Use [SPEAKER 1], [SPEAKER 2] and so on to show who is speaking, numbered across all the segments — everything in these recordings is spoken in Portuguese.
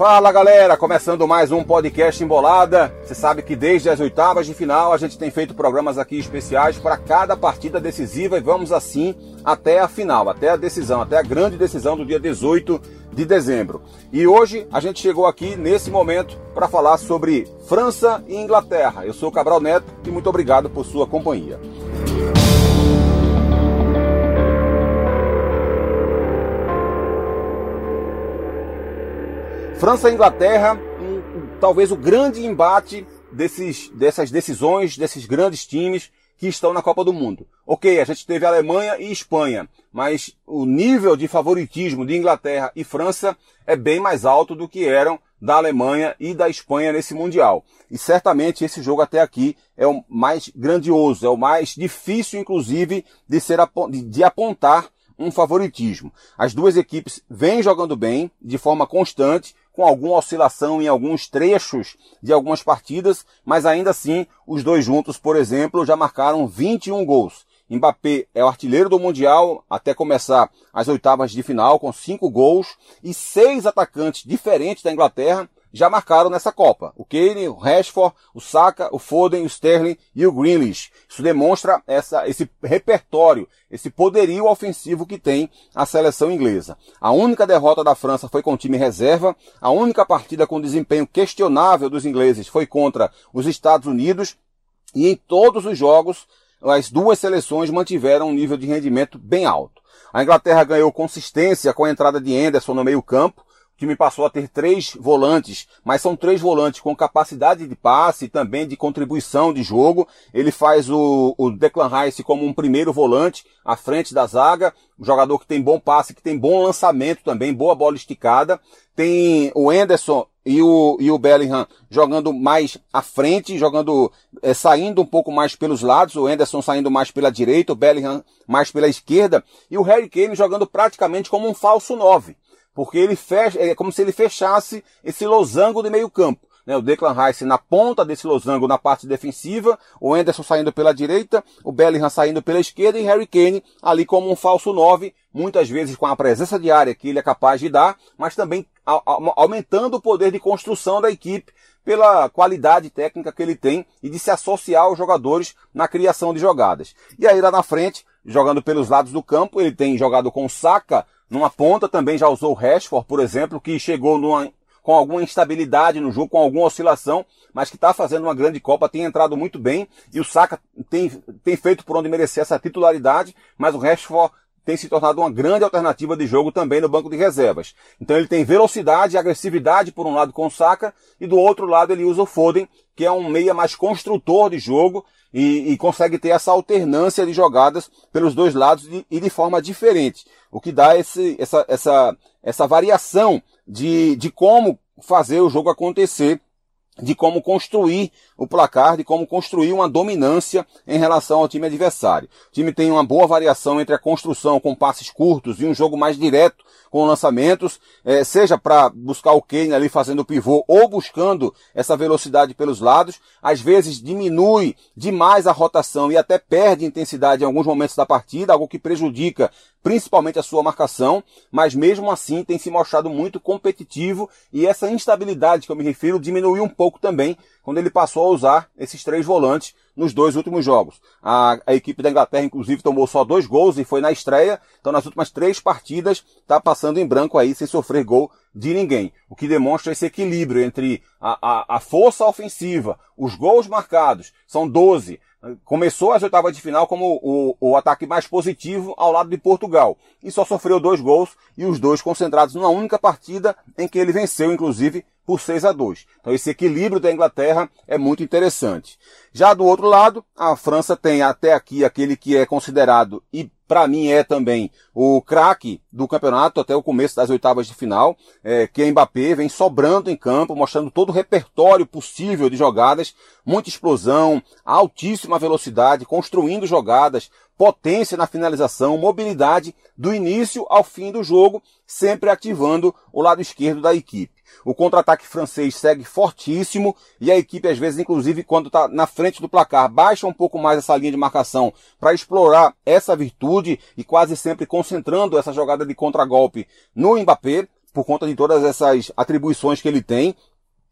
[SPEAKER 1] Fala galera, começando mais um podcast Embolada. Você sabe que desde as oitavas de final a gente tem feito programas aqui especiais para cada partida decisiva e vamos assim até a final, até a decisão, até a grande decisão do dia 18 de dezembro. E hoje a gente chegou aqui nesse momento para falar sobre França e Inglaterra. Eu sou Cabral Neto e muito obrigado por sua companhia. França e Inglaterra, um, talvez o grande embate desses, dessas decisões, desses grandes times que estão na Copa do Mundo. Ok, a gente teve Alemanha e Espanha, mas o nível de favoritismo de Inglaterra e França é bem mais alto do que eram da Alemanha e da Espanha nesse Mundial. E certamente esse jogo até aqui é o mais grandioso, é o mais difícil, inclusive, de ser de apontar um favoritismo. As duas equipes vêm jogando bem, de forma constante, com alguma oscilação em alguns trechos de algumas partidas, mas ainda assim, os dois juntos, por exemplo, já marcaram 21 gols. Mbappé é o artilheiro do Mundial até começar as oitavas de final com cinco gols e seis atacantes diferentes da Inglaterra já marcaram nessa Copa. O Kane, o Rashford, o Saka, o Foden, o Sterling e o Grealish. Isso demonstra essa, esse repertório, esse poderio ofensivo que tem a seleção inglesa. A única derrota da França foi com o time reserva. A única partida com desempenho questionável dos ingleses foi contra os Estados Unidos. E em todos os jogos, as duas seleções mantiveram um nível de rendimento bem alto. A Inglaterra ganhou consistência com a entrada de Anderson no meio campo, time passou a ter três volantes, mas são três volantes com capacidade de passe e também de contribuição de jogo. Ele faz o, o Declan Rice como um primeiro volante à frente da zaga, um jogador que tem bom passe, que tem bom lançamento também, boa bola esticada. Tem o Anderson e o, e o Bellingham jogando mais à frente, jogando, é, saindo um pouco mais pelos lados, o Anderson saindo mais pela direita, o Bellingham mais pela esquerda, e o Harry Kane jogando praticamente como um falso 9 porque ele fecha, é como se ele fechasse esse losango de meio campo. Né? O Declan Rice na ponta desse losango na parte defensiva, o Anderson saindo pela direita, o Bellingham saindo pela esquerda e Harry Kane ali como um falso 9, muitas vezes com a presença de área que ele é capaz de dar, mas também aumentando o poder de construção da equipe pela qualidade técnica que ele tem e de se associar aos jogadores na criação de jogadas. E aí lá na frente, jogando pelos lados do campo, ele tem jogado com Saka numa ponta também já usou o Rashford, por exemplo, que chegou numa, com alguma instabilidade no jogo, com alguma oscilação, mas que está fazendo uma grande Copa, tem entrado muito bem, e o Saka tem, tem feito por onde merecer essa titularidade, mas o Rashford tem se tornado uma grande alternativa de jogo também no banco de reservas. Então ele tem velocidade e agressividade por um lado com o Saka, e do outro lado ele usa o Foden, que é um meia mais construtor de jogo, e, e, consegue ter essa alternância de jogadas pelos dois lados e, e de forma diferente. O que dá esse, essa, essa, essa variação de, de como fazer o jogo acontecer de como construir o placar, de como construir uma dominância em relação ao time adversário. O time tem uma boa variação entre a construção com passes curtos e um jogo mais direto com lançamentos, é, seja para buscar o Kane ali fazendo o pivô ou buscando essa velocidade pelos lados. Às vezes diminui demais a rotação e até perde intensidade em alguns momentos da partida, algo que prejudica principalmente a sua marcação, mas mesmo assim tem se mostrado muito competitivo e essa instabilidade que eu me refiro diminuiu um pouco também quando ele passou a usar esses três volantes nos dois últimos jogos. A, a equipe da Inglaterra, inclusive, tomou só dois gols e foi na estreia, então nas últimas três partidas está passando em branco aí sem sofrer gol de ninguém. O que demonstra esse equilíbrio entre a, a, a força ofensiva, os gols marcados, são 12, começou as oitavas de final como o, o ataque mais positivo ao lado de Portugal. E só sofreu dois gols e os dois concentrados numa única partida em que ele venceu, inclusive, por 6 a 2. Então esse equilíbrio da Inglaterra é muito interessante. Já do outro lado, a França tem até aqui aquele que é considerado e para mim é também o craque do campeonato até o começo das oitavas de final, é, que é Mbappé, vem sobrando em campo, mostrando todo o repertório possível de jogadas, muita explosão, altíssima velocidade, construindo jogadas, potência na finalização, mobilidade do início ao fim do jogo, sempre ativando o lado esquerdo da equipe. O contra-ataque francês segue fortíssimo e a equipe, às vezes, inclusive, quando está na frente do placar, baixa um pouco mais essa linha de marcação para explorar essa virtude e quase sempre concentrando essa jogada de contragolpe no Mbappé por conta de todas essas atribuições que ele tem.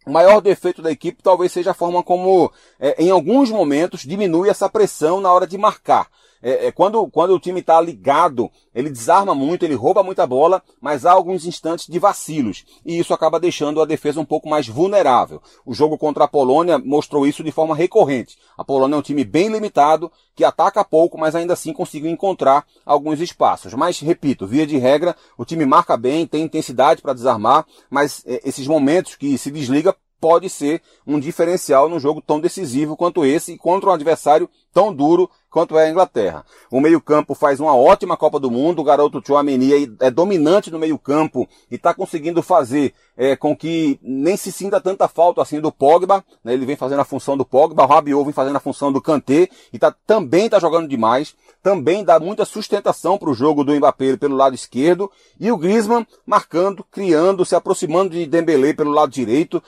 [SPEAKER 1] O maior defeito da equipe talvez seja a forma como, é, em alguns momentos, diminui essa pressão na hora de marcar. É, é, quando, quando o time está ligado, ele desarma muito, ele rouba muita bola, mas há alguns instantes de vacilos. E isso acaba deixando a defesa um pouco mais vulnerável. O jogo contra a Polônia mostrou isso de forma recorrente. A Polônia é um time bem limitado, que ataca pouco, mas ainda assim conseguiu encontrar alguns espaços. Mas, repito, via de regra, o time marca bem, tem intensidade para desarmar, mas é, esses momentos que se desliga pode ser um diferencial num jogo tão decisivo quanto esse e contra um adversário tão duro quanto é a Inglaterra. O meio-campo faz uma ótima Copa do Mundo, o garoto Chouameni é dominante no meio-campo e está conseguindo fazer é, com que nem se sinta tanta falta assim do Pogba, né? ele vem fazendo a função do Pogba, o Rabiot vem fazendo a função do Kanté e tá, também está jogando demais, também dá muita sustentação para o jogo do Mbappé pelo lado esquerdo e o Griezmann marcando, criando, se aproximando de Dembélé pelo lado direito,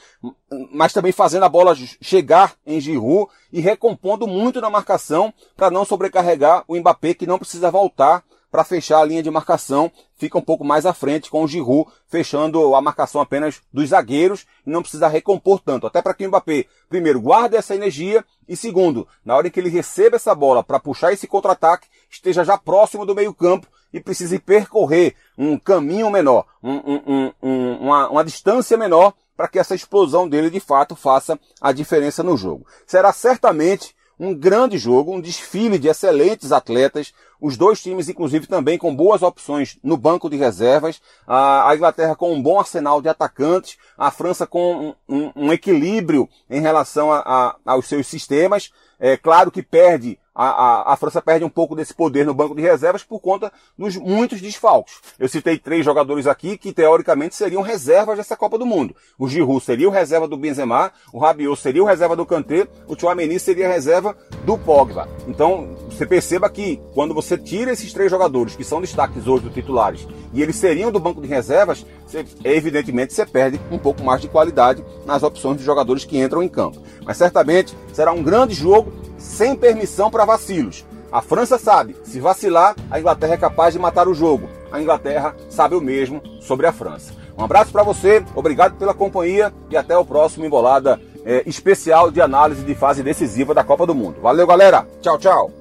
[SPEAKER 1] mas também fazendo a bola chegar em Giroud e recompondo muito na marcação para não sobrecarregar o Mbappé que não precisa voltar para fechar a linha de marcação, fica um pouco mais à frente com o Giroud fechando a marcação apenas dos zagueiros e não precisa recompor tanto, até para que o Mbappé, primeiro, guarde essa energia e segundo, na hora que ele receba essa bola para puxar esse contra-ataque, esteja já próximo do meio-campo e precise percorrer um caminho menor, um, um, um, uma, uma distância menor para que essa explosão dele de fato faça a diferença no jogo. Será certamente um grande jogo, um desfile de excelentes atletas, os dois times, inclusive, também com boas opções no banco de reservas, a Inglaterra com um bom arsenal de atacantes, a França com um, um, um equilíbrio em relação a, a, aos seus sistemas, é claro que perde a, a, a, França perde um pouco desse poder no banco de reservas por conta dos muitos desfalques. Eu citei três jogadores aqui que teoricamente seriam reservas dessa Copa do Mundo. O Giroud seria o reserva do Benzema, o Rabiot seria o reserva do Kanté, o Chouameni seria a reserva do Pogba. Então, você perceba que quando você tira esses três jogadores que são destaques hoje dos titulares e eles seriam do banco de reservas, você, evidentemente você perde um pouco mais de qualidade nas opções de jogadores que entram em campo. Mas certamente será um grande jogo sem permissão para vacilos. A França sabe, se vacilar, a Inglaterra é capaz de matar o jogo. A Inglaterra sabe o mesmo sobre a França. Um abraço para você, obrigado pela companhia e até o próximo Embolada é, especial de análise de fase decisiva da Copa do Mundo. Valeu, galera. Tchau, tchau.